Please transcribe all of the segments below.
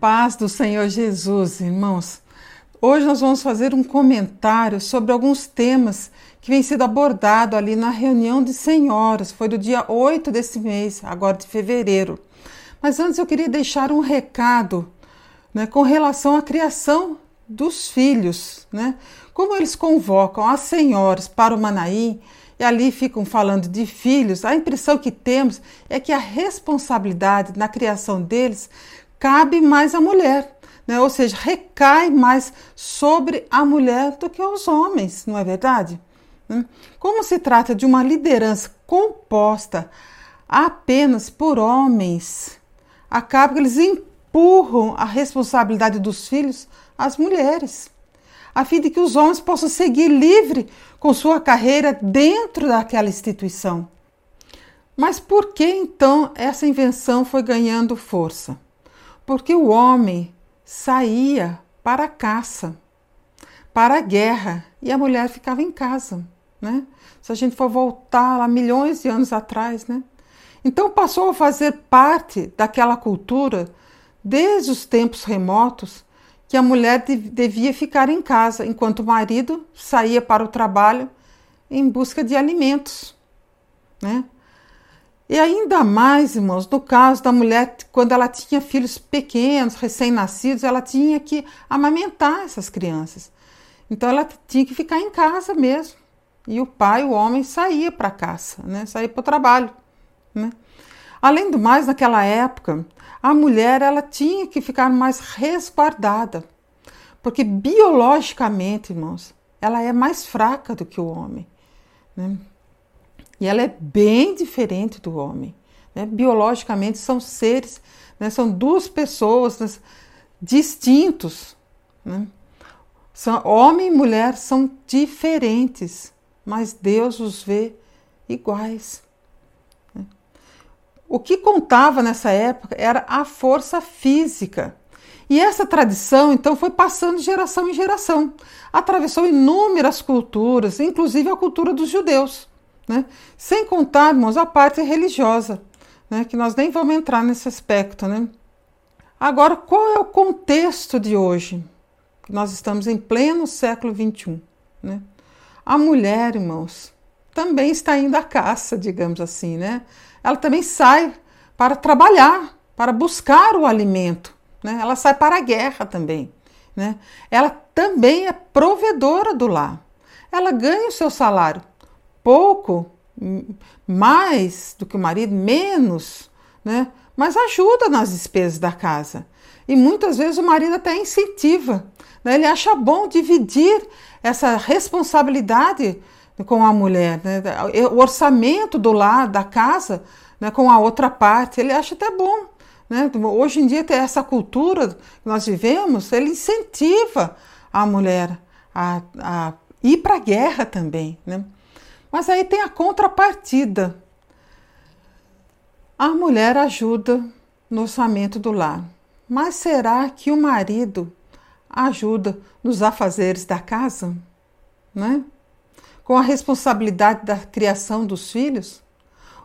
paz do Senhor Jesus, irmãos. Hoje nós vamos fazer um comentário sobre alguns temas que vêm sendo abordados ali na reunião de senhoras. Foi do dia 8 desse mês, agora de fevereiro. Mas antes eu queria deixar um recado né, com relação à criação dos filhos, né? Como eles convocam as senhoras para o Manaí e ali ficam falando de filhos, a impressão que temos é que a responsabilidade na criação deles cabe mais à mulher, né? ou seja, recai mais sobre a mulher do que os homens, não é verdade? Hum? Como se trata de uma liderança composta apenas por homens, acaba que eles empurram a responsabilidade dos filhos às mulheres a fim de que os homens possam seguir livre com sua carreira dentro daquela instituição. Mas por que então essa invenção foi ganhando força? Porque o homem saía para a caça, para a guerra, e a mulher ficava em casa, né? Se a gente for voltar lá milhões de anos atrás, né? Então passou a fazer parte daquela cultura desde os tempos remotos que a mulher devia ficar em casa enquanto o marido saía para o trabalho em busca de alimentos, né? E ainda mais, irmãos, no caso da mulher, quando ela tinha filhos pequenos, recém-nascidos, ela tinha que amamentar essas crianças. Então ela tinha que ficar em casa mesmo. E o pai, o homem, saía para a caça, né? saía para o trabalho. Né? Além do mais, naquela época, a mulher ela tinha que ficar mais resguardada, porque biologicamente, irmãos, ela é mais fraca do que o homem. Né? E ela é bem diferente do homem. Né? Biologicamente são seres, né? são duas pessoas né? distintos. Né? São, homem e mulher são diferentes, mas Deus os vê iguais. O que contava nessa época era a força física. E essa tradição, então, foi passando de geração em geração. Atravessou inúmeras culturas, inclusive a cultura dos judeus. Né? Sem contar, irmãos, a parte religiosa, né? que nós nem vamos entrar nesse aspecto. Né? Agora, qual é o contexto de hoje? Nós estamos em pleno século XXI. Né? A mulher, irmãos, também está indo à caça, digamos assim, né? ela também sai para trabalhar, para buscar o alimento. Né? Ela sai para a guerra também. Né? Ela também é provedora do lar. Ela ganha o seu salário pouco, mais do que o marido, menos, né? mas ajuda nas despesas da casa. E muitas vezes o marido até incentiva. Né? Ele acha bom dividir essa responsabilidade com a mulher, né? o orçamento do lar, da casa, né, com a outra parte, ele acha até bom. Né? Hoje em dia, ter essa cultura que nós vivemos, ele incentiva a mulher a, a ir para a guerra também. Né? Mas aí tem a contrapartida. A mulher ajuda no orçamento do lar. Mas será que o marido ajuda nos afazeres da casa? Né? com a responsabilidade da criação dos filhos?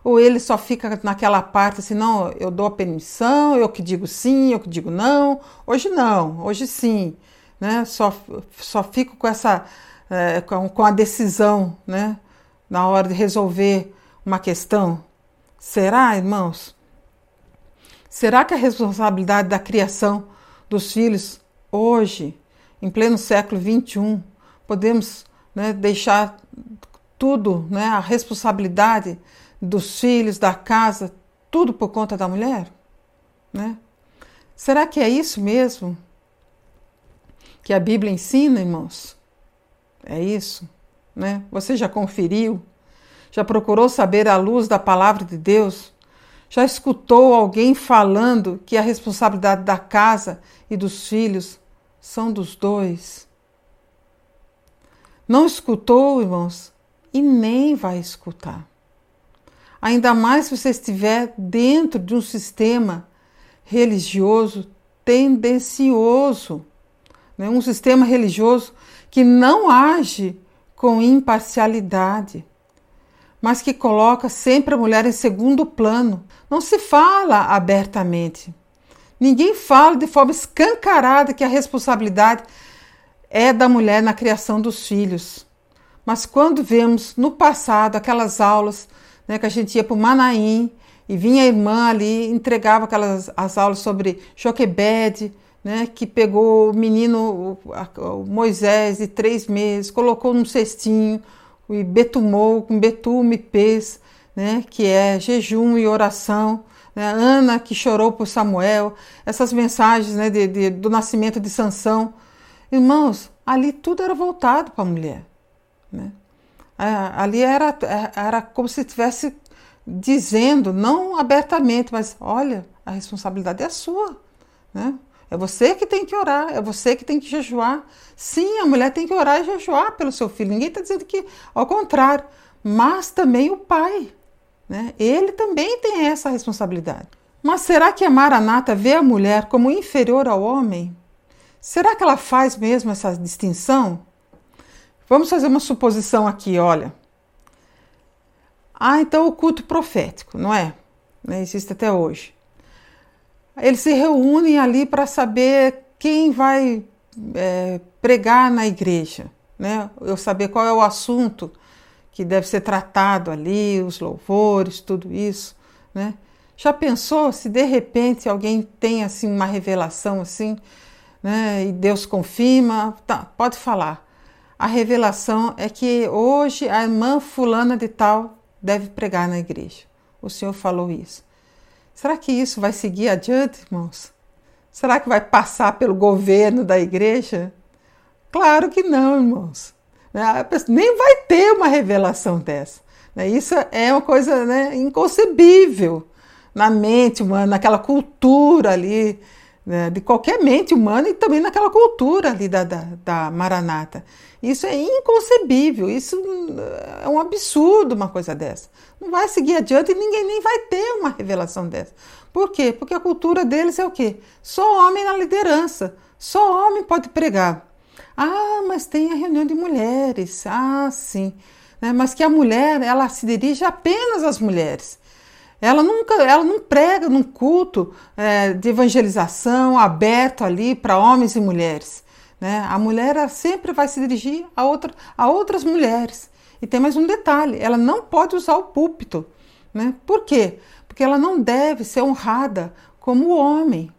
Ou ele só fica naquela parte assim, não, eu dou a permissão, eu que digo sim, eu que digo não. Hoje não, hoje sim. Né? Só, só fico com essa é, com, a decisão né? Na hora de resolver uma questão. Será, irmãos? Será que a responsabilidade da criação dos filhos hoje, em pleno século XXI, podemos né, deixar tudo, né, a responsabilidade dos filhos, da casa, tudo por conta da mulher? Né? Será que é isso mesmo que a Bíblia ensina, irmãos? É isso? Né? Você já conferiu? Já procurou saber à luz da palavra de Deus? Já escutou alguém falando que a responsabilidade da casa e dos filhos são dos dois? Não escutou, irmãos, e nem vai escutar. Ainda mais se você estiver dentro de um sistema religioso tendencioso, né? um sistema religioso que não age com imparcialidade, mas que coloca sempre a mulher em segundo plano. Não se fala abertamente. Ninguém fala de forma escancarada que a responsabilidade é da mulher na criação dos filhos. Mas quando vemos no passado aquelas aulas né, que a gente ia para o Manaim e vinha a irmã ali, entregava aquelas as aulas sobre Joquebede, né, que pegou o menino, o Moisés, de três meses, colocou num cestinho e betumou com betume e pez, né, que é jejum e oração né? Ana que chorou por Samuel, essas mensagens né, de, de, do nascimento de Sansão. Irmãos, ali tudo era voltado para a mulher. Né? Ali era, era como se estivesse dizendo, não abertamente, mas olha, a responsabilidade é sua. Né? É você que tem que orar, é você que tem que jejuar. Sim, a mulher tem que orar e jejuar pelo seu filho. Ninguém está dizendo que, ao contrário, mas também o pai. Né? Ele também tem essa responsabilidade. Mas será que a Maranata vê a mulher como inferior ao homem? Será que ela faz mesmo essa distinção? Vamos fazer uma suposição aqui, olha. Ah, então o culto profético, não é? Né, existe até hoje. Eles se reúnem ali para saber quem vai é, pregar na igreja, né? Eu saber qual é o assunto que deve ser tratado ali, os louvores, tudo isso, né? Já pensou se de repente alguém tem assim uma revelação assim, né? E Deus confirma, tá, pode falar. A revelação é que hoje a irmã fulana de tal deve pregar na igreja. O Senhor falou isso. Será que isso vai seguir adiante, irmãos? Será que vai passar pelo governo da igreja? Claro que não, irmãos. Né? nem vai ter uma revelação dessa. Né? Isso é uma coisa né, inconcebível na mente humana, naquela cultura ali, né, de qualquer mente humana e também naquela cultura ali da, da, da Maranata. Isso é inconcebível, isso é um absurdo uma coisa dessa. Não vai seguir adiante e ninguém nem vai ter uma revelação dessa. Por quê? Porque a cultura deles é o quê? Só homem na liderança, só homem pode pregar. Ah, mas tem a reunião de mulheres. Ah, sim. Né? Mas que a mulher, ela se dirige apenas às mulheres. Ela nunca, ela não prega num culto é, de evangelização aberto ali para homens e mulheres. Né? A mulher sempre vai se dirigir a, outra, a outras mulheres. E tem mais um detalhe: ela não pode usar o púlpito. Né? Por quê? Porque ela não deve ser honrada como o homem.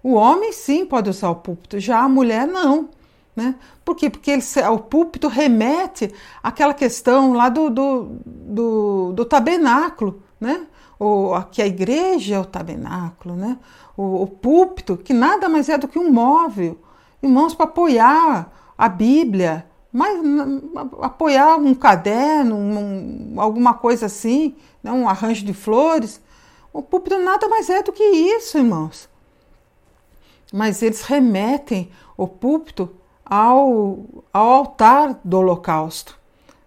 O homem sim pode usar o púlpito, já a mulher não. Né? Por quê? Porque ele, o púlpito remete àquela questão lá do, do, do, do tabernáculo, né? O, que a igreja é o tabernáculo, né? O, o, púlpito, que nada mais é do que um móvel, irmãos, para apoiar a Bíblia, mas apoiar um caderno, um, alguma coisa assim, né? um arranjo de flores. O púlpito nada mais é do que isso, irmãos. Mas eles remetem o púlpito ao, ao altar do holocausto.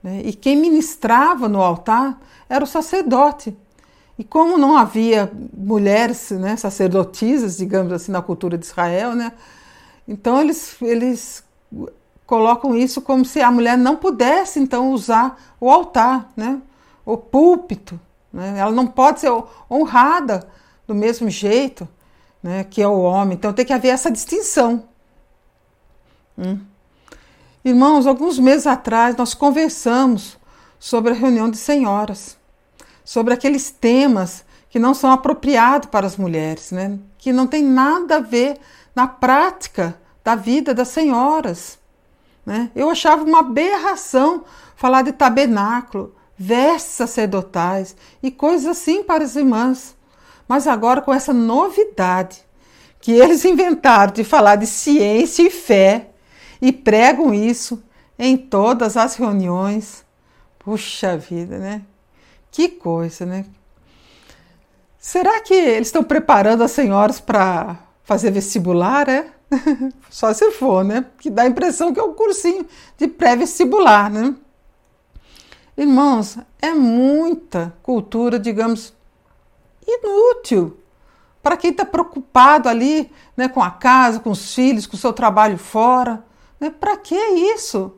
Né? E quem ministrava no altar era o sacerdote. E como não havia mulheres né, sacerdotisas, digamos assim, na cultura de Israel, né, então eles, eles colocam isso como se a mulher não pudesse então usar o altar, né, o púlpito. Né, ela não pode ser honrada do mesmo jeito né, que é o homem. Então tem que haver essa distinção. Hum. Irmãos, alguns meses atrás nós conversamos sobre a reunião de senhoras, sobre aqueles temas que não são apropriados para as mulheres, né? que não tem nada a ver na prática da vida das senhoras. Né? Eu achava uma aberração falar de tabernáculo, vestes sacerdotais e coisas assim para as irmãs. Mas agora, com essa novidade que eles inventaram de falar de ciência e fé, e pregam isso em todas as reuniões. Puxa vida, né? Que coisa, né? Será que eles estão preparando as senhoras para fazer vestibular, é? Só se for, né? Que dá a impressão que é um cursinho de pré-vestibular, né? Irmãos, é muita cultura, digamos, inútil para quem está preocupado ali né, com a casa, com os filhos, com o seu trabalho fora. Né? Para que isso?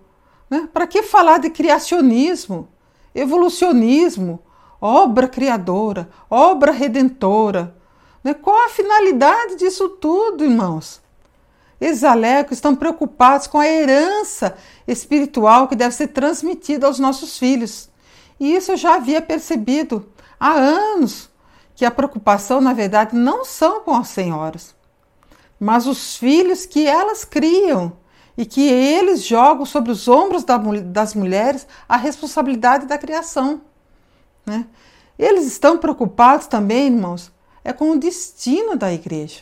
Né? Para que falar de criacionismo, evolucionismo, obra criadora, obra redentora? Né? Qual a finalidade disso tudo, irmãos? Esses alecos estão preocupados com a herança espiritual que deve ser transmitida aos nossos filhos. E isso eu já havia percebido há anos, que a preocupação, na verdade, não são com as senhoras, mas os filhos que elas criam e que eles jogam sobre os ombros das mulheres a responsabilidade da criação. Né? Eles estão preocupados também, irmãos, é com o destino da igreja,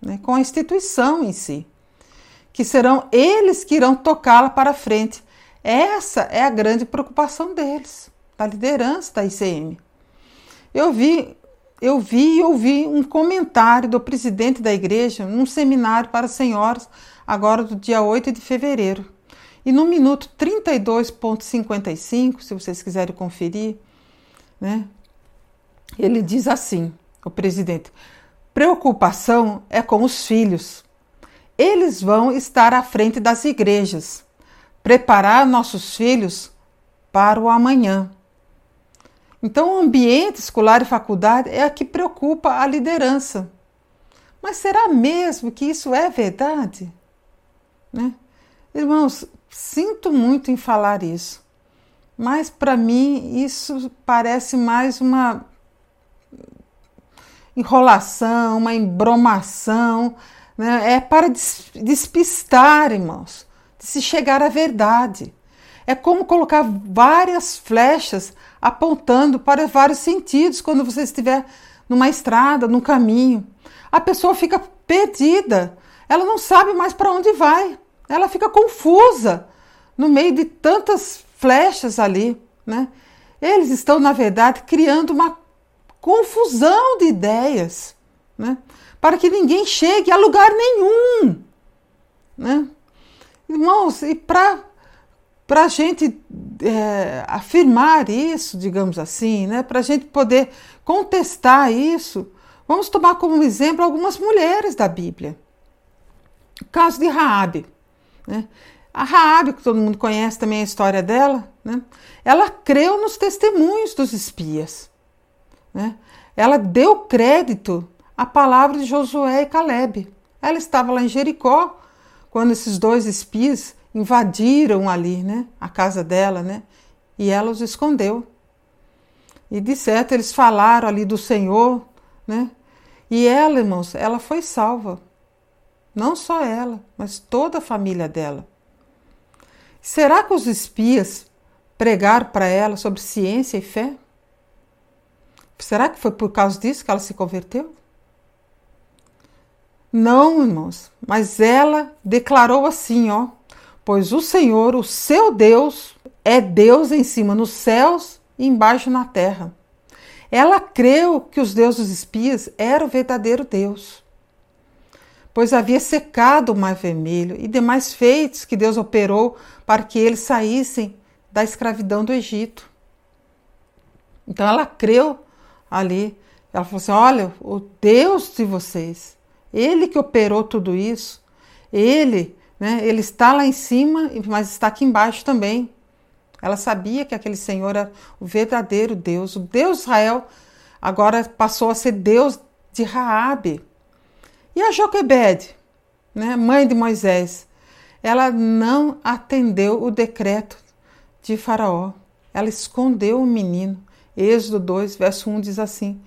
né? com a instituição em si, que serão eles que irão tocá-la para frente. Essa é a grande preocupação deles, da liderança da ICM. Eu vi, eu vi e ouvi um comentário do presidente da igreja num seminário para senhoras, agora do dia 8 de fevereiro. E no minuto 32.55, se vocês quiserem conferir, né, ele diz assim: o presidente, preocupação é com os filhos. Eles vão estar à frente das igrejas, preparar nossos filhos para o amanhã. Então, o ambiente escolar e faculdade é a que preocupa a liderança. Mas será mesmo que isso é verdade? Né? Irmãos, sinto muito em falar isso, mas para mim isso parece mais uma enrolação, uma embromação, né? é para despistar, irmãos, de se chegar à verdade. É como colocar várias flechas apontando para vários sentidos quando você estiver numa estrada, num caminho. A pessoa fica perdida, ela não sabe mais para onde vai, ela fica confusa no meio de tantas flechas ali, né? Eles estão, na verdade, criando uma confusão de ideias, né? para que ninguém chegue a lugar nenhum. Né? Irmãos, e para a gente é, afirmar isso, digamos assim, né? para a gente poder contestar isso, vamos tomar como exemplo algumas mulheres da Bíblia. O caso de Raabe. Né? A Raabe, que todo mundo conhece também a história dela, né? ela creu nos testemunhos dos espias. Né? Ela deu crédito à palavra de Josué e Caleb. Ela estava lá em Jericó quando esses dois espias invadiram ali, né, a casa dela, né, e ela os escondeu. E de certo eles falaram ali do Senhor, né, e ela, irmãos, ela foi salva. Não só ela, mas toda a família dela. Será que os espias pregaram para ela sobre ciência e fé? Será que foi por causa disso que ela se converteu? Não, irmãos, mas ela declarou assim, ó: Pois o Senhor, o seu Deus, é Deus em cima nos céus e embaixo na terra. Ela creu que os deuses espias eram o verdadeiro Deus, pois havia secado o Mar Vermelho e demais feitos que Deus operou para que eles saíssem da escravidão do Egito. Então ela creu ali. Ela falou assim: olha, o Deus de vocês, Ele que operou tudo isso, Ele, né, Ele está lá em cima, mas está aqui embaixo também. Ela sabia que aquele Senhor era o verdadeiro Deus, o Deus de Israel, agora passou a ser Deus de Raabe. E a Joquebede, né, mãe de Moisés, ela não atendeu o decreto de Faraó. Ela escondeu o menino. Êxodo 2, verso 1 diz assim: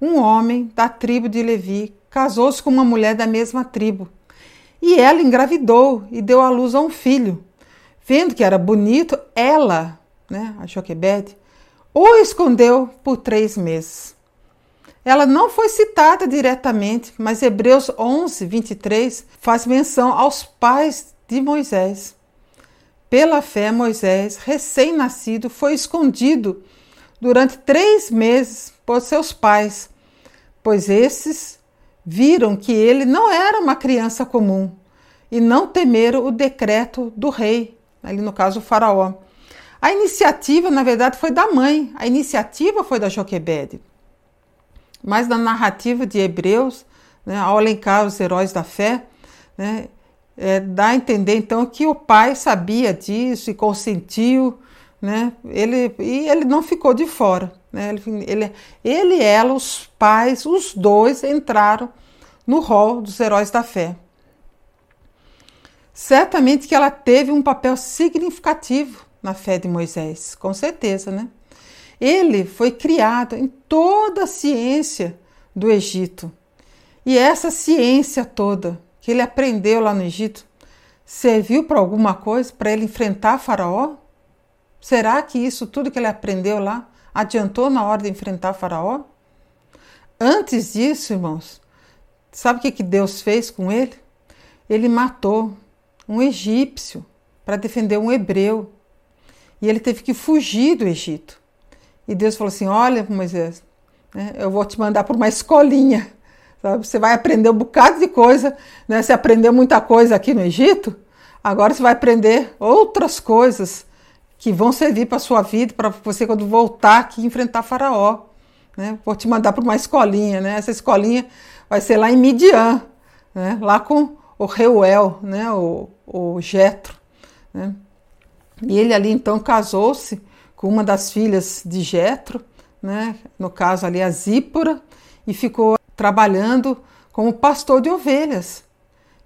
Um homem da tribo de Levi casou-se com uma mulher da mesma tribo. E ela engravidou e deu à luz a um filho. Vendo que era bonito, ela, né, a Joquebede, o escondeu por três meses. Ela não foi citada diretamente, mas Hebreus 11, 23 faz menção aos pais de Moisés. Pela fé, Moisés, recém-nascido, foi escondido durante três meses por seus pais, pois esses viram que ele não era uma criança comum e não temeram o decreto do rei, ali no caso o faraó. A iniciativa, na verdade, foi da mãe, a iniciativa foi da Joquebede. Mas na narrativa de Hebreus, né, ao elencar os heróis da fé, né, é, dá a entender então que o pai sabia disso e consentiu né? Ele, e ele não ficou de fora. Né? Ele, ele, ele e ela, os pais, os dois entraram no rol dos heróis da fé. Certamente que ela teve um papel significativo na fé de Moisés, com certeza, né? Ele foi criado em toda a ciência do Egito. E essa ciência toda que ele aprendeu lá no Egito serviu para alguma coisa para ele enfrentar Faraó? Será que isso tudo que ele aprendeu lá adiantou na hora de enfrentar Faraó? Antes disso, irmãos, sabe o que, que Deus fez com ele? Ele matou um egípcio para defender um hebreu. E ele teve que fugir do Egito. E Deus falou assim: Olha, Moisés, né, eu vou te mandar para uma escolinha. Sabe? Você vai aprender um bocado de coisa. Né? Você aprendeu muita coisa aqui no Egito, agora você vai aprender outras coisas que vão servir para a sua vida, para você quando voltar aqui enfrentar Faraó. Né? Vou te mandar para uma escolinha. Né? Essa escolinha vai ser lá em Midian, né? lá com o Reuel, né? o, o Jetro. Né? E ele ali então casou-se com uma das filhas de Jetro, né? no caso ali a Zípora, e ficou trabalhando como pastor de ovelhas.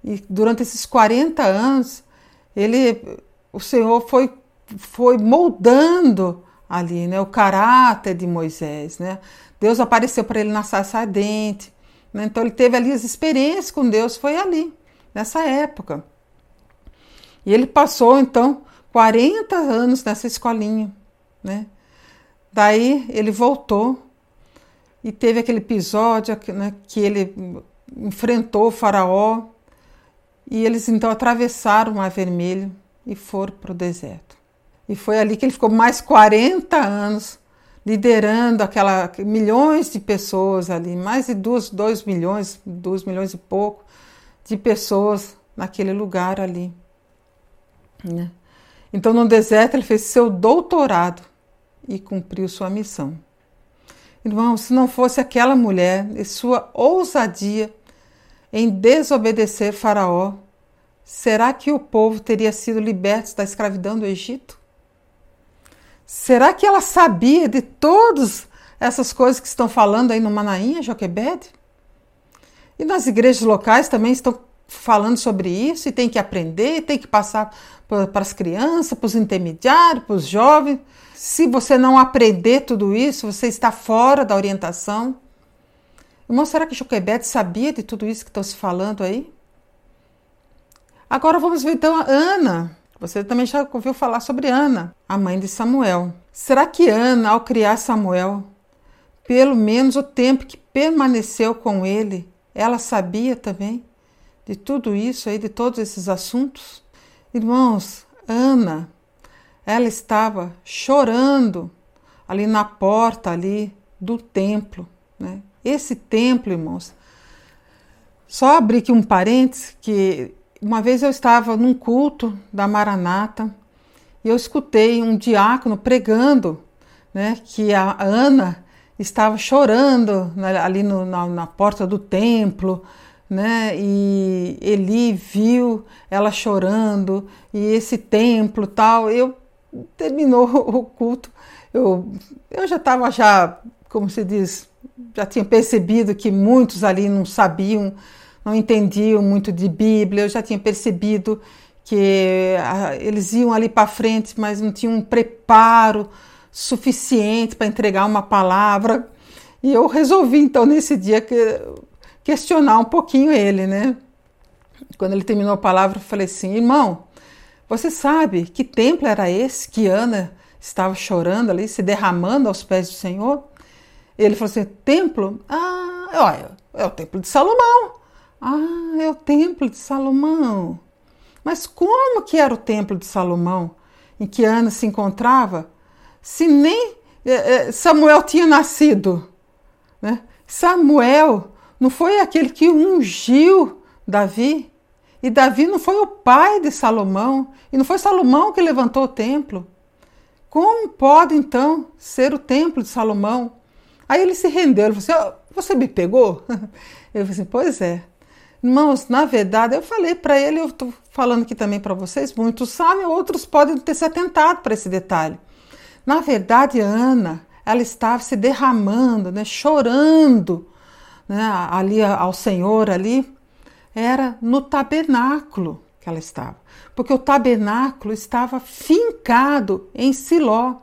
E durante esses 40 anos, ele, o Senhor foi, foi moldando ali né, o caráter de Moisés. Né? Deus apareceu para ele na sarça ardente. Né? Então ele teve ali as experiências com Deus, foi ali, nessa época. E ele passou então 40 anos nessa escolinha né? Daí ele voltou e teve aquele episódio né, que ele enfrentou o faraó e eles então atravessaram o Mar Vermelho e foram para o deserto. E foi ali que ele ficou mais 40 anos liderando aquela milhões de pessoas ali, mais de 2 milhões, 2 milhões e pouco de pessoas naquele lugar ali. Né? Então no deserto ele fez seu doutorado e cumpriu sua missão. Irmão, se não fosse aquela mulher e sua ousadia em desobedecer Faraó, será que o povo teria sido liberto da escravidão do Egito? Será que ela sabia de todas essas coisas que estão falando aí no Manaim, Joquebede? E nas igrejas locais também estão falando sobre isso e tem que aprender, tem que passar para as crianças, para os intermediários, para os jovens. Se você não aprender tudo isso, você está fora da orientação. Irmão, será que Joquebede sabia de tudo isso que estão se falando aí? Agora vamos ver então a Ana. Você também já ouviu falar sobre Ana, a mãe de Samuel. Será que Ana, ao criar Samuel, pelo menos o tempo que permaneceu com ele, ela sabia também de tudo isso aí, de todos esses assuntos? Irmãos, Ana, ela estava chorando ali na porta ali do templo, né? Esse templo, irmãos. Só abrir aqui um parênteses que uma vez eu estava num culto da Maranata e eu escutei um diácono pregando, né, que a Ana estava chorando ali no, na, na porta do templo, né? E Eli viu ela chorando e esse templo tal. Eu terminou o culto, eu, eu já estava já, como se diz, já tinha percebido que muitos ali não sabiam, não entendiam muito de Bíblia. Eu já tinha percebido que ah, eles iam ali para frente, mas não tinham um preparo suficiente para entregar uma palavra. E eu resolvi então nesse dia que questionar um pouquinho ele, né? Quando ele terminou a palavra, eu falei assim: irmão, você sabe que templo era esse que Ana estava chorando ali, se derramando aos pés do Senhor? Ele falou assim: templo? Ah, olha, é o templo de Salomão. Ah, é o templo de Salomão. Mas como que era o templo de Salomão em que Ana se encontrava, se nem eh, eh, Samuel tinha nascido? Né? Samuel não foi aquele que ungiu Davi? E Davi não foi o pai de Salomão? E não foi Salomão que levantou o templo? Como pode então ser o templo de Salomão? Aí ele se rendeu, ele falou assim: oh, Você me pegou? Eu falei assim: Pois é. Irmãos, na verdade, eu falei para ele, eu estou falando aqui também para vocês, muitos sabem, outros podem ter se atentado para esse detalhe. Na verdade, Ana, ela estava se derramando, né, chorando né, ali ao Senhor ali, era no tabernáculo que ela estava. Porque o tabernáculo estava fincado em Siló.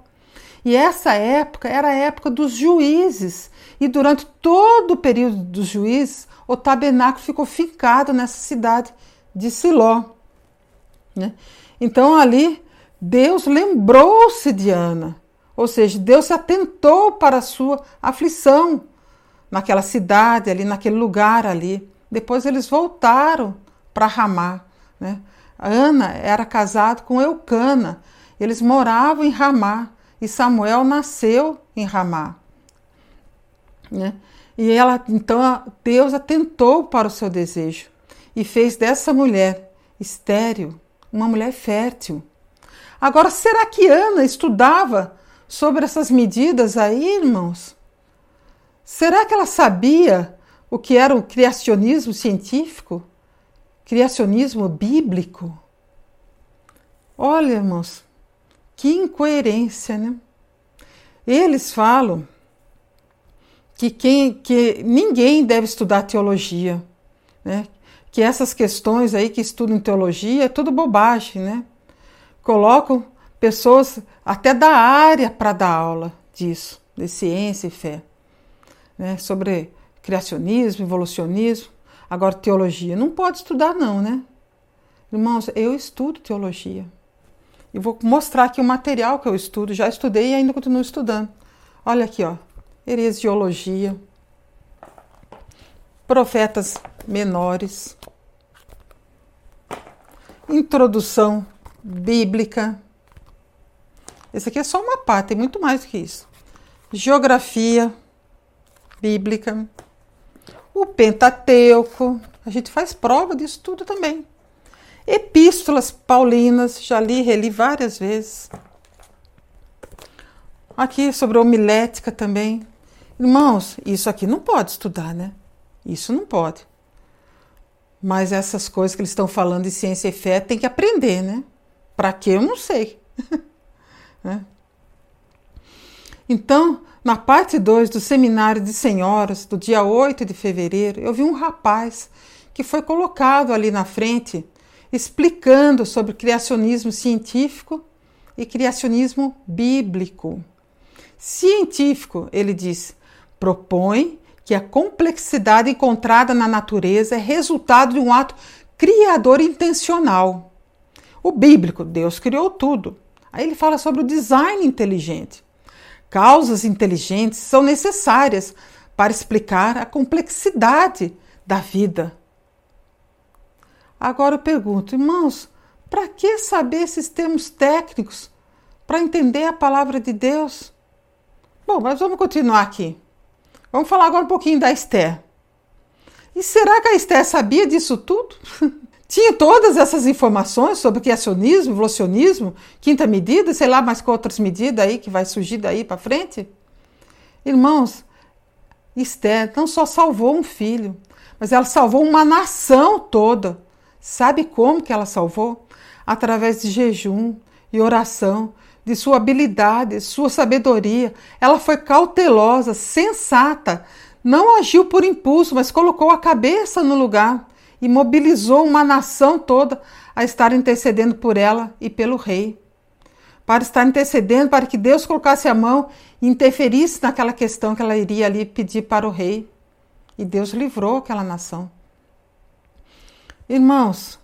E essa época era a época dos juízes. E durante todo o período dos juízes, o tabernáculo ficou fincado nessa cidade de Siló. Né? Então ali Deus lembrou-se de Ana, ou seja, Deus se atentou para a sua aflição naquela cidade, ali naquele lugar ali. Depois eles voltaram para Ramá. Né? Ana era casada com Eucana. Eles moravam em Ramá e Samuel nasceu em Ramá. Né? E ela, então, Deus atentou para o seu desejo e fez dessa mulher estéril uma mulher fértil. Agora, será que Ana estudava sobre essas medidas aí, irmãos? Será que ela sabia o que era o criacionismo científico? Criacionismo bíblico? Olha, irmãos, que incoerência, né? Eles falam que, quem, que ninguém deve estudar teologia, né? Que essas questões aí que estudam teologia é tudo bobagem, né? Colocam pessoas até da área para dar aula disso, de ciência e fé né, sobre criacionismo, evolucionismo. Agora, teologia. Não pode estudar, não, né? Irmãos, eu estudo teologia. E vou mostrar aqui o material que eu estudo. Já estudei e ainda continuo estudando. Olha aqui, ó. Heresiologia. Profetas menores. Introdução bíblica. Esse aqui é só uma parte, tem muito mais do que isso. Geografia bíblica, o Pentateuco, a gente faz prova disso tudo também. Epístolas paulinas, já li, reli várias vezes. Aqui sobre homilética também. Irmãos, isso aqui não pode estudar, né? Isso não pode. Mas essas coisas que eles estão falando de ciência e fé tem que aprender, né? Para que eu não sei. né? Então, na parte 2 do seminário de senhoras, do dia 8 de fevereiro, eu vi um rapaz que foi colocado ali na frente explicando sobre criacionismo científico e criacionismo bíblico. Científico, ele diz, propõe que a complexidade encontrada na natureza é resultado de um ato criador intencional. O bíblico, Deus criou tudo. Aí ele fala sobre o design inteligente. Causas inteligentes são necessárias para explicar a complexidade da vida. Agora eu pergunto, irmãos, para que saber esses termos técnicos para entender a palavra de Deus? Bom, mas vamos continuar aqui. Vamos falar agora um pouquinho da Esther. E será que a Esther sabia disso tudo? tinha todas essas informações sobre criacionismo, evolucionismo, quinta medida, sei lá mais com outras medidas aí que vai surgir daí para frente. Irmãos, Esther não só salvou um filho, mas ela salvou uma nação toda. Sabe como que ela salvou? Através de jejum e oração, de sua habilidade, sua sabedoria. Ela foi cautelosa, sensata, não agiu por impulso, mas colocou a cabeça no lugar e mobilizou uma nação toda a estar intercedendo por ela e pelo rei. Para estar intercedendo, para que Deus colocasse a mão e interferisse naquela questão que ela iria ali pedir para o rei. E Deus livrou aquela nação. Irmãos,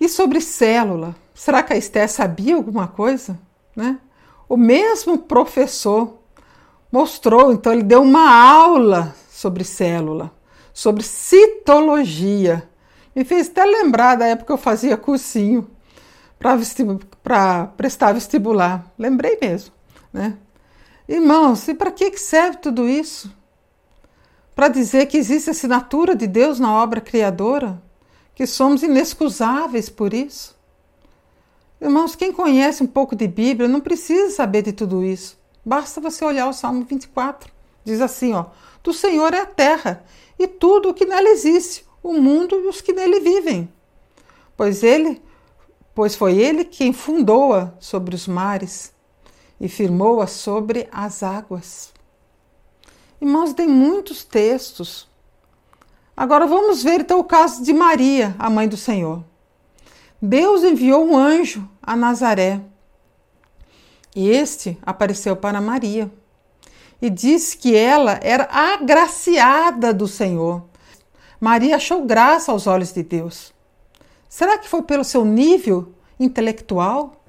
e sobre célula? Será que a Esther sabia alguma coisa? Né? O mesmo professor mostrou, então ele deu uma aula sobre célula sobre citologia. Me fez até lembrar da época que eu fazia cursinho para prestar vestibular. Lembrei mesmo, né? Irmãos, e para que serve tudo isso? Para dizer que existe assinatura de Deus na obra criadora? Que somos inexcusáveis por isso? Irmãos, quem conhece um pouco de Bíblia não precisa saber de tudo isso. Basta você olhar o Salmo 24. Diz assim, ó: "Do Senhor é a terra e tudo o que nela existe, o mundo e os que nele vivem. Pois ele, pois foi ele quem fundou-a sobre os mares e firmou-a sobre as águas. Irmãos, tem muitos textos. Agora vamos ver então o caso de Maria, a mãe do Senhor. Deus enviou um anjo a Nazaré e este apareceu para Maria e disse que ela era agraciada do Senhor. Maria achou graça aos olhos de Deus. Será que foi pelo seu nível intelectual?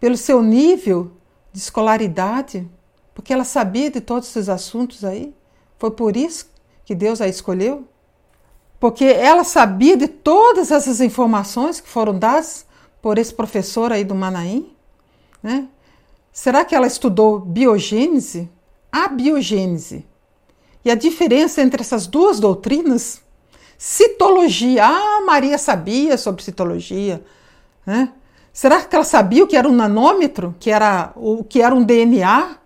Pelo seu nível de escolaridade? Porque ela sabia de todos esses assuntos aí? Foi por isso que Deus a escolheu? Porque ela sabia de todas essas informações que foram dadas por esse professor aí do Manaim? Né? Será que ela estudou biogênese? A biogênese. E a diferença entre essas duas doutrinas? Citologia. Ah, Maria sabia sobre citologia. Né? Será que ela sabia o que era um nanômetro? Que era, o que era um DNA?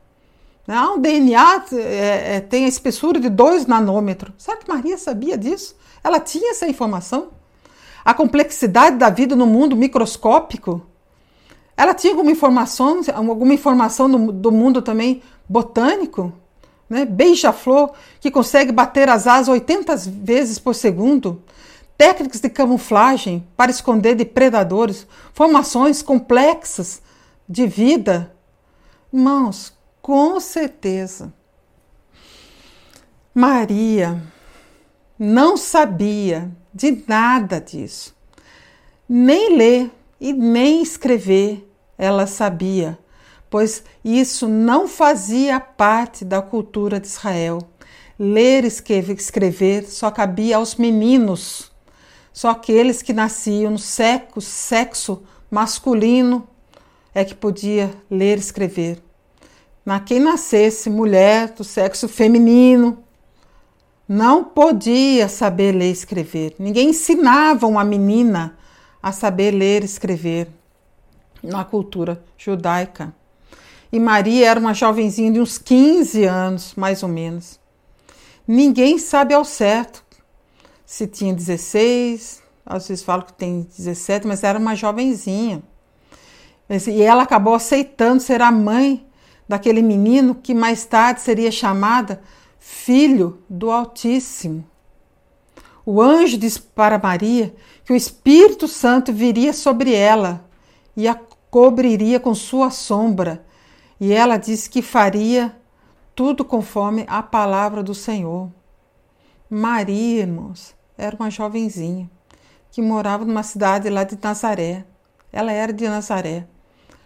Ah, um DNA é, é, tem a espessura de 2 nanômetros. Será que Maria sabia disso? Ela tinha essa informação? A complexidade da vida no mundo microscópico ela tinha alguma informação, alguma informação do, do mundo também botânico? Né? Beija-flor, que consegue bater as asas 80 vezes por segundo. Técnicas de camuflagem para esconder de predadores. Formações complexas de vida. Irmãos, com certeza. Maria não sabia de nada disso. Nem ler e nem escrever ela sabia, pois isso não fazia parte da cultura de Israel. Ler e escrever só cabia aos meninos, só aqueles que nasciam no sexo, sexo masculino é que podia ler e escrever. Na quem nascesse mulher do sexo feminino não podia saber ler e escrever. Ninguém ensinava uma menina a saber ler e escrever na cultura judaica. E Maria era uma jovenzinha de uns 15 anos, mais ou menos. Ninguém sabe ao certo se tinha 16, às vezes falam que tem 17, mas era uma jovenzinha. E ela acabou aceitando ser a mãe daquele menino que mais tarde seria chamada Filho do Altíssimo. O anjo disse para Maria que o Espírito Santo viria sobre ela e a cobriria com sua sombra. E ela disse que faria tudo conforme a palavra do Senhor. Maria, irmãos, era uma jovenzinha que morava numa cidade lá de Nazaré. Ela era de Nazaré.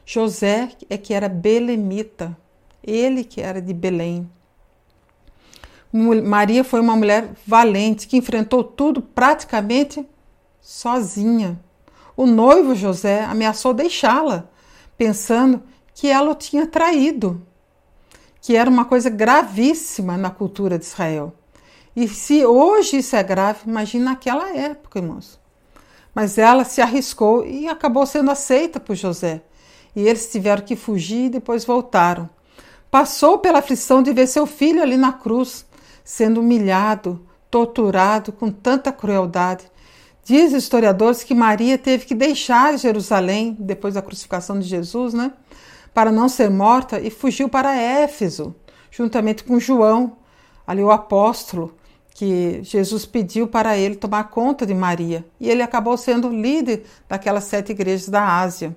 José é que era belemita, ele que era de Belém. Maria foi uma mulher valente que enfrentou tudo praticamente sozinha. O noivo José ameaçou deixá-la, pensando que ela o tinha traído, que era uma coisa gravíssima na cultura de Israel. E se hoje isso é grave, imagina naquela época, irmãos. Mas ela se arriscou e acabou sendo aceita por José. E eles tiveram que fugir e depois voltaram. Passou pela aflição de ver seu filho ali na cruz, sendo humilhado, torturado com tanta crueldade. Diz historiadores que Maria teve que deixar Jerusalém depois da crucificação de Jesus, né, para não ser morta e fugiu para Éfeso, juntamente com João, ali o apóstolo, que Jesus pediu para ele tomar conta de Maria, e ele acabou sendo líder daquelas sete igrejas da Ásia.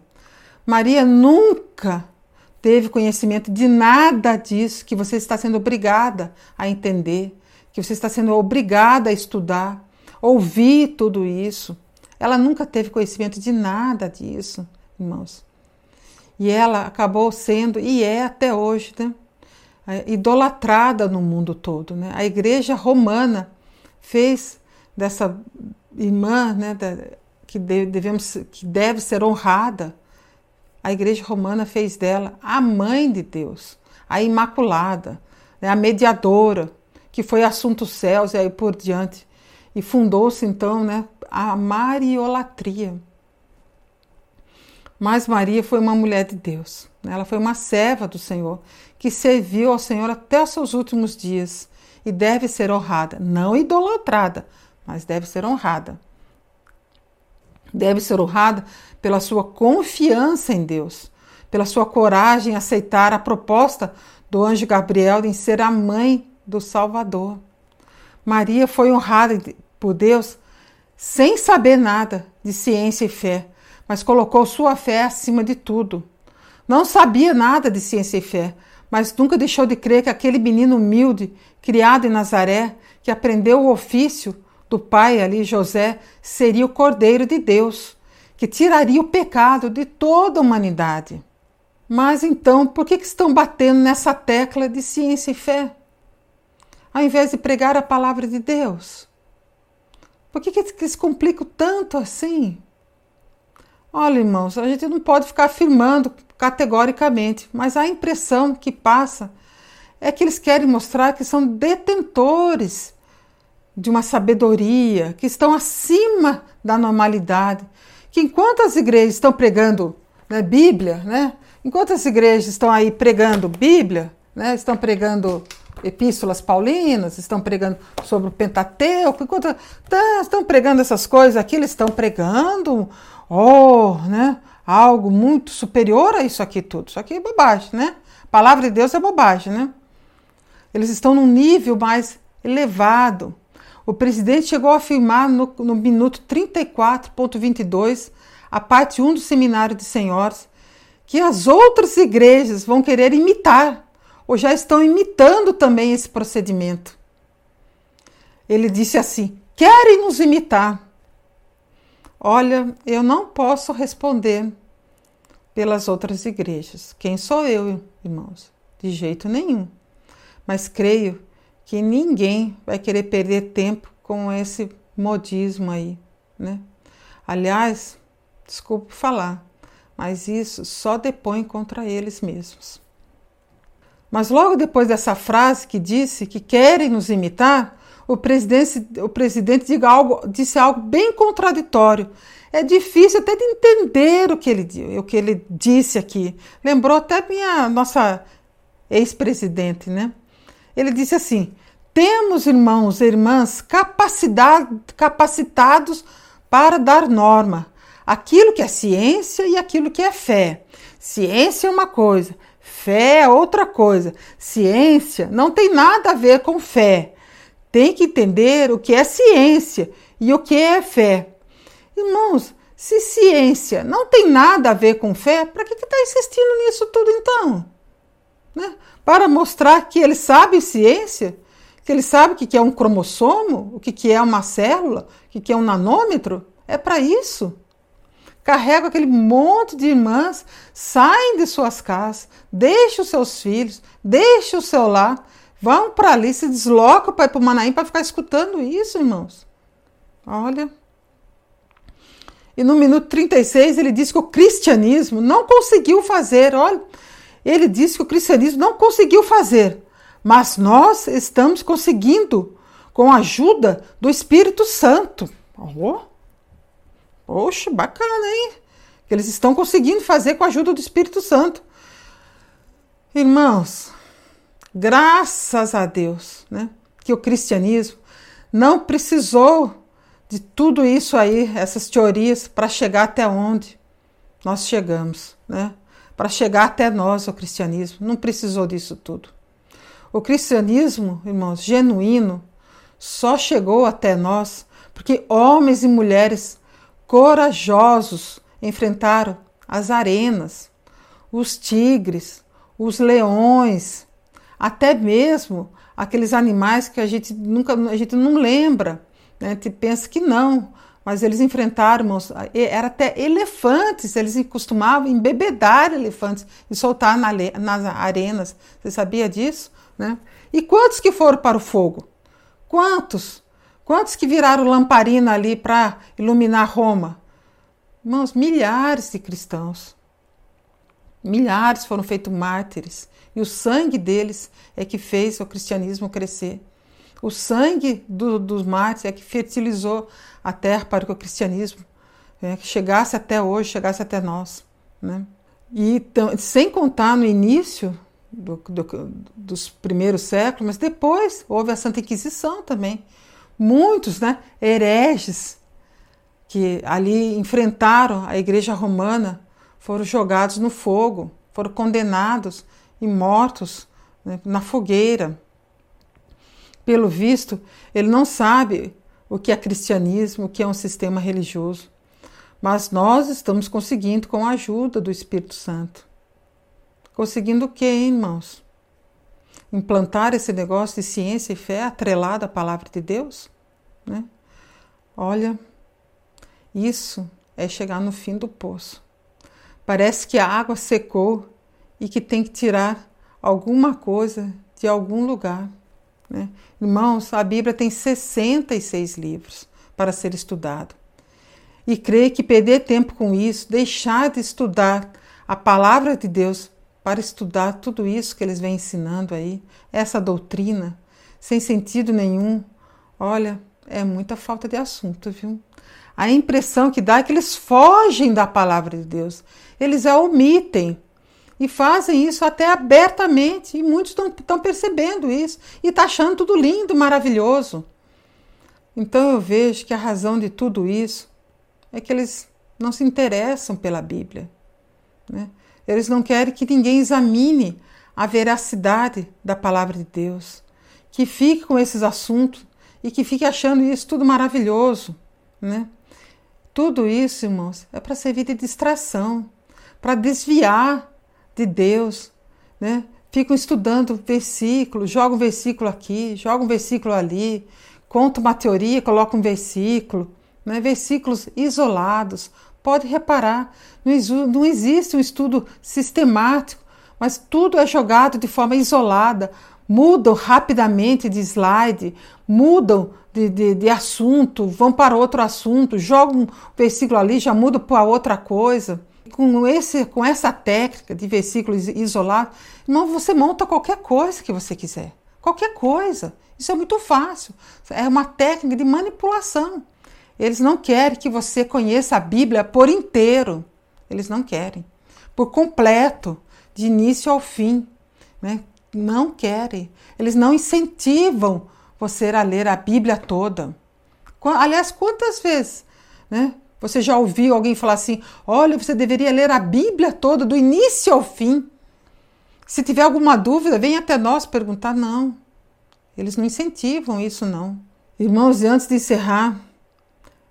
Maria nunca teve conhecimento de nada disso que você está sendo obrigada a entender, que você está sendo obrigada a estudar, ouvir tudo isso. Ela nunca teve conhecimento de nada disso, irmãos. E ela acabou sendo, e é até hoje, né, idolatrada no mundo todo. Né? A igreja romana fez dessa irmã né, que, devemos, que deve ser honrada, a Igreja Romana fez dela a mãe de Deus, a Imaculada, né, a mediadora, que foi assunto céus e aí por diante. E fundou-se então né, a Mariolatria. Mas Maria foi uma mulher de Deus, né? ela foi uma serva do Senhor, que serviu ao Senhor até os seus últimos dias e deve ser honrada, não idolatrada, mas deve ser honrada. Deve ser honrada pela sua confiança em Deus, pela sua coragem em aceitar a proposta do anjo Gabriel em ser a mãe do Salvador. Maria foi honrada por Deus sem saber nada de ciência e fé, mas colocou sua fé acima de tudo. Não sabia nada de ciência e fé, mas nunca deixou de crer que aquele menino humilde, criado em Nazaré, que aprendeu o ofício do pai ali, José, seria o Cordeiro de Deus, que tiraria o pecado de toda a humanidade. Mas então, por que, que estão batendo nessa tecla de ciência e fé? Ao invés de pregar a palavra de Deus? Por que, que eles complicam tanto assim? Olha, irmãos, a gente não pode ficar afirmando categoricamente, mas a impressão que passa é que eles querem mostrar que são detentores de uma sabedoria, que estão acima da normalidade, que enquanto as igrejas estão pregando né, Bíblia, né, enquanto as igrejas estão aí pregando Bíblia, né, estão pregando epístolas paulinas, estão pregando sobre o Pentateuco, enquanto tá, estão pregando essas coisas aqui, eles estão pregando oh, né, algo muito superior a isso aqui tudo. Isso aqui é bobagem, né? A palavra de Deus é bobagem, né? Eles estão num nível mais elevado. O presidente chegou a afirmar no, no minuto 34.22, a parte 1 do seminário de senhores, que as outras igrejas vão querer imitar, ou já estão imitando também esse procedimento. Ele disse assim: querem nos imitar. Olha, eu não posso responder pelas outras igrejas. Quem sou eu, irmãos? De jeito nenhum. Mas creio que ninguém vai querer perder tempo com esse modismo aí, né? Aliás, desculpe falar, mas isso só depõe contra eles mesmos. Mas logo depois dessa frase que disse que querem nos imitar, o presidente, o presidente algo, disse algo bem contraditório. É difícil até de entender o que ele, o que ele disse aqui. Lembrou até minha nossa ex-presidente, né? Ele disse assim: temos irmãos e irmãs capacitados para dar norma, aquilo que é ciência e aquilo que é fé. Ciência é uma coisa, fé é outra coisa. Ciência não tem nada a ver com fé. Tem que entender o que é ciência e o que é fé. Irmãos, se ciência não tem nada a ver com fé, para que está insistindo nisso tudo então? Né? Para mostrar que ele sabe ciência? que ele sabe o que é um cromossomo, o que é uma célula, o que é um nanômetro. É para isso. Carrega aquele monte de irmãs, saem de suas casas, deixam seus filhos, deixam o seu lar, vão para ali, se deslocam para ir para o Manaim para ficar escutando isso, irmãos. Olha. E no minuto 36 ele diz que o cristianismo não conseguiu fazer, olha, ele disse que o cristianismo não conseguiu fazer mas nós estamos conseguindo com a ajuda do Espírito Santo. Oh, poxa, bacana, hein? Eles estão conseguindo fazer com a ajuda do Espírito Santo. Irmãos, graças a Deus, né? Que o cristianismo não precisou de tudo isso aí, essas teorias, para chegar até onde nós chegamos, né? Para chegar até nós, o cristianismo, não precisou disso tudo. O cristianismo, irmãos, genuíno, só chegou até nós porque homens e mulheres corajosos enfrentaram as arenas, os tigres, os leões, até mesmo aqueles animais que a gente nunca a gente não lembra, né? A gente pensa que não, mas eles enfrentaram, era até elefantes, eles costumavam embebedar elefantes e soltar na, nas arenas. Você sabia disso? Né? E quantos que foram para o fogo? Quantos? Quantos que viraram lamparina ali para iluminar Roma? Irmãos, milhares de cristãos. Milhares foram feitos mártires. E o sangue deles é que fez o cristianismo crescer. O sangue do, dos mártires é que fertilizou a terra para que o cristianismo é, chegasse até hoje, chegasse até nós. Né? E sem contar no início do, do, dos primeiros séculos, mas depois houve a Santa Inquisição também. Muitos né, hereges que ali enfrentaram a Igreja Romana foram jogados no fogo. foram condenados e mortos né, na fogueira. Pelo visto, ele não sabe o que é cristianismo, o que é um sistema religioso. Mas nós estamos conseguindo com a ajuda do Espírito Santo. Conseguindo o que, irmãos? Implantar esse negócio de ciência e fé atrelado à palavra de Deus? Né? Olha, isso é chegar no fim do poço. Parece que a água secou e que tem que tirar alguma coisa de algum lugar. Né? Irmãos, a Bíblia tem 66 livros para ser estudado. E creio que perder tempo com isso, deixar de estudar a palavra de Deus para estudar tudo isso que eles vêm ensinando aí, essa doutrina, sem sentido nenhum, olha, é muita falta de assunto, viu? A impressão que dá é que eles fogem da palavra de Deus, eles a omitem e fazem isso até abertamente, e muitos estão percebendo isso e tá achando tudo lindo, maravilhoso. Então eu vejo que a razão de tudo isso é que eles não se interessam pela Bíblia. Né? Eles não querem que ninguém examine a veracidade da palavra de Deus, que fique com esses assuntos e que fique achando isso tudo maravilhoso. Né? Tudo isso, irmãos, é para servir de distração, para desviar de Deus, né? Ficam estudando versículos, jogam um versículo aqui, jogam um versículo ali, conta uma teoria, coloca um versículo, né? versículos isolados. Pode reparar, não existe um estudo sistemático, mas tudo é jogado de forma isolada, mudam rapidamente de slide, mudam de, de, de, assunto, vão para outro assunto, jogam um versículo ali, já mudam para outra coisa com, esse, com essa técnica de versículos isolados, não, você monta qualquer coisa que você quiser. Qualquer coisa. Isso é muito fácil. É uma técnica de manipulação. Eles não querem que você conheça a Bíblia por inteiro. Eles não querem. Por completo, de início ao fim. Né? Não querem. Eles não incentivam você a ler a Bíblia toda. Aliás, quantas vezes né, você já ouviu alguém falar assim: olha, você deveria ler a Bíblia toda, do início ao fim? Se tiver alguma dúvida, vem até nós perguntar. Não, eles não incentivam isso, não. Irmãos, e antes de encerrar,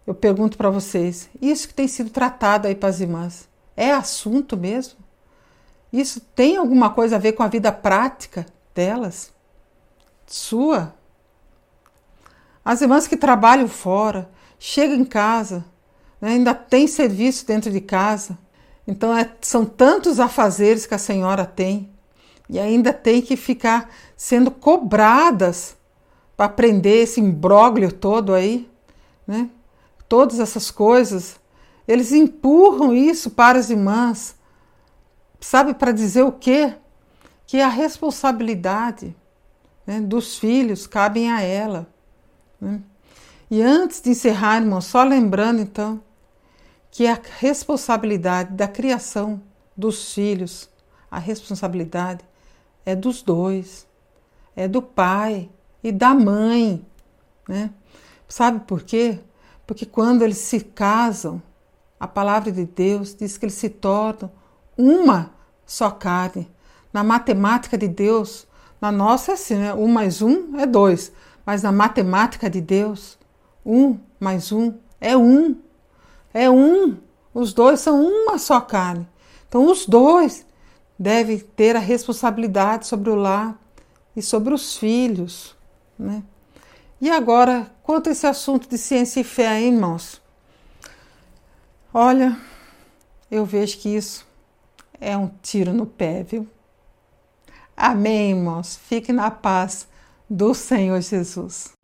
eu pergunto para vocês: isso que tem sido tratado aí para as irmãs, é assunto mesmo? Isso tem alguma coisa a ver com a vida prática delas? Sua? As irmãs que trabalham fora, chegam em casa, né? ainda tem serviço dentro de casa. Então é, são tantos afazeres que a senhora tem e ainda tem que ficar sendo cobradas para aprender esse imbróglio todo aí, né? Todas essas coisas, eles empurram isso para as irmãs, sabe, para dizer o quê? Que a responsabilidade né, dos filhos cabem a ela. Né? E antes de encerrar, irmão, só lembrando então que a responsabilidade da criação dos filhos, a responsabilidade é dos dois, é do pai e da mãe, né? Sabe por quê? Porque quando eles se casam, a palavra de Deus diz que eles se tornam uma só carne. Na matemática de Deus, na nossa é assim, né? Um mais um é dois, mas na matemática de Deus, um mais um é um. É um. Os dois são uma só carne. Então, os dois devem ter a responsabilidade sobre o lar e sobre os filhos. Né? E agora, quanto a esse assunto de ciência e fé, hein, irmãos? Olha, eu vejo que isso é um tiro no pé, viu? Amém, irmãos. Fique na paz do Senhor Jesus.